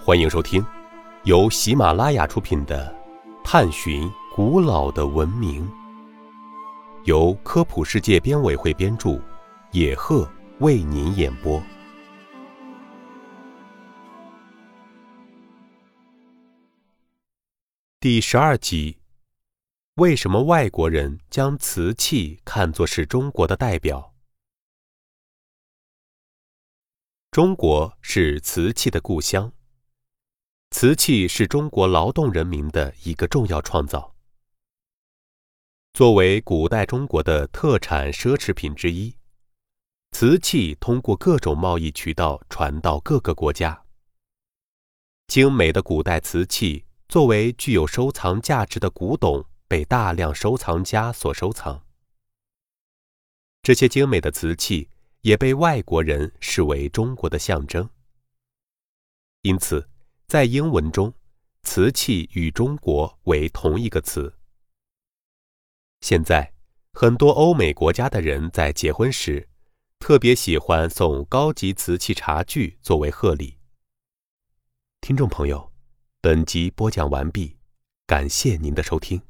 欢迎收听由喜马拉雅出品的《探寻古老的文明》，由科普世界编委会编著，野鹤为您演播。第十二集：为什么外国人将瓷器看作是中国的代表？中国是瓷器的故乡。瓷器是中国劳动人民的一个重要创造。作为古代中国的特产奢侈品之一，瓷器通过各种贸易渠道传到各个国家。精美的古代瓷器作为具有收藏价值的古董，被大量收藏家所收藏。这些精美的瓷器。也被外国人视为中国的象征，因此，在英文中，瓷器与中国为同一个词。现在，很多欧美国家的人在结婚时，特别喜欢送高级瓷器茶具作为贺礼。听众朋友，本集播讲完毕，感谢您的收听。